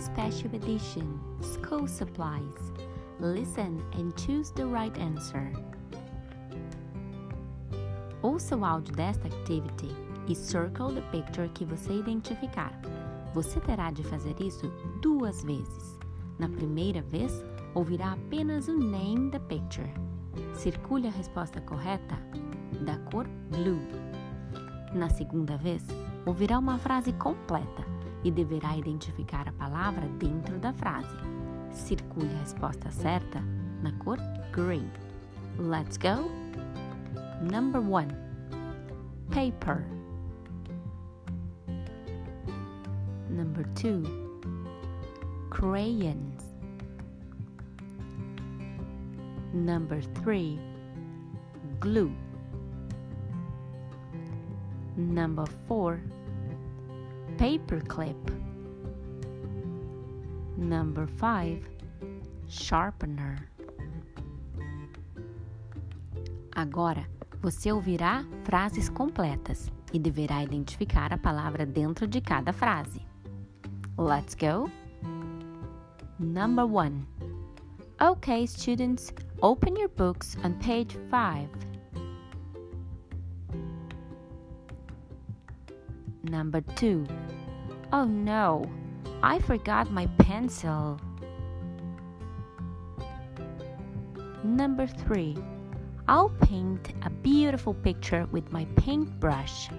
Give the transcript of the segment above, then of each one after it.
Special Edition School Supplies. Listen and choose the right answer. Ouça o áudio desta activity e circle the picture que você identificar. Você terá de fazer isso duas vezes. Na primeira vez, ouvirá apenas o name da picture. Circule a resposta correta da cor blue. Na segunda vez, ouvirá uma frase completa e deverá identificar a palavra dentro da frase. Circule a resposta certa na cor green. Let's go! Number one, paper. Number two, crayons. Number three, glue. Number four, paperclip. Number five, sharpener. Agora você ouvirá frases completas e deverá identificar a palavra dentro de cada frase. Let's go! Number one. Okay, students, open your books on page 5. Number 2. Oh no, I forgot my pencil. Number 3. I'll paint a beautiful picture with my paintbrush.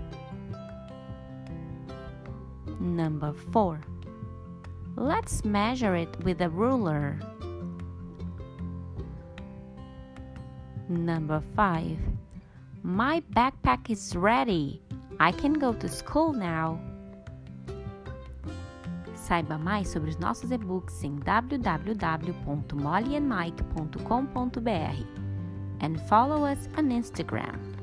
Number 4. Let's measure it with a ruler. Number 5. My backpack is ready. I can go to school now. Saiba mais sobre os nossos e-books em www.mollyandmike.com.br and follow us on Instagram.